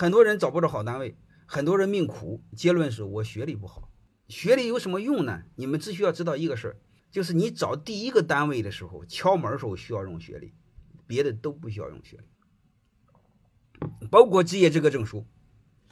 很多人找不着好单位，很多人命苦。结论是我学历不好。学历有什么用呢？你们只需要知道一个事儿，就是你找第一个单位的时候，敲门时候需要用学历，别的都不需要用学历，包括职业资格证书，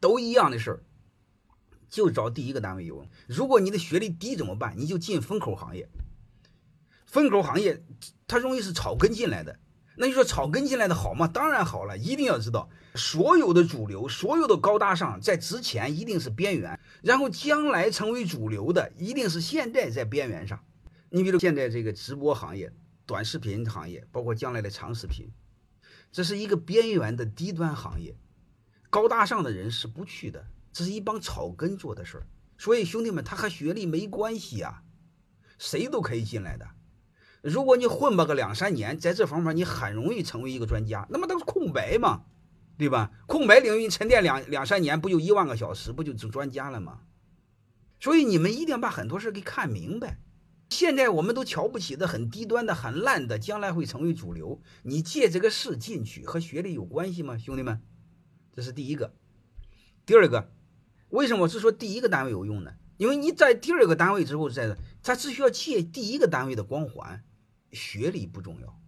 都一样的事儿，就找第一个单位有用。如果你的学历低怎么办？你就进风口行业。风口行业它容易是草根进来的，那你说草根进来的好吗？当然好了，一定要知道，所有的主流，所有的高大上，在之前一定是边缘，然后将来成为主流的，一定是现在在边缘上。你比如现在这个直播行业、短视频行业，包括将来的长视频，这是一个边缘的低端行业，高大上的人是不去的，这是一帮草根做的事儿。所以兄弟们，他和学历没关系啊，谁都可以进来的。如果你混吧个两三年，在这方面你很容易成为一个专家，那么都是空白嘛，对吧？空白领域沉淀两两三年，不就一万个小时，不就成专家了吗？所以你们一定要把很多事给看明白。现在我们都瞧不起的很低端的、很烂的，将来会成为主流。你借这个事进去和学历有关系吗，兄弟们？这是第一个。第二个，为什么是说第一个单位有用呢？因为你在第二个单位之后，在他只需要借第一个单位的光环。学历不重要，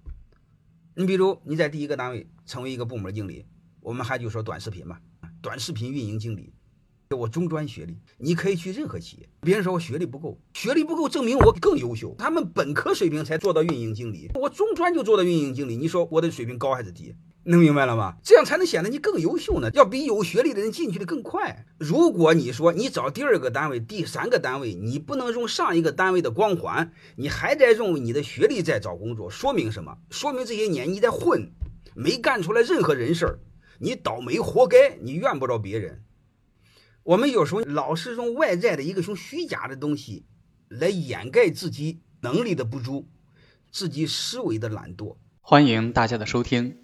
你比如你在第一个单位成为一个部门经理，我们还就说短视频吧，短视频运营经理，我中专学历，你可以去任何企业。别人说我学历不够，学历不够证明我更优秀，他们本科水平才做到运营经理，我中专就做到运营经理，你说我的水平高还是低？能明白了吗？这样才能显得你更优秀呢，要比有学历的人进去的更快。如果你说你找第二个单位、第三个单位，你不能用上一个单位的光环，你还在用你的学历在找工作，说明什么？说明这些年你在混，没干出来任何人事儿，你倒霉活该，你怨不着别人。我们有时候老是用外在的一个种虚假的东西来掩盖自己能力的不足，自己思维的懒惰。欢迎大家的收听。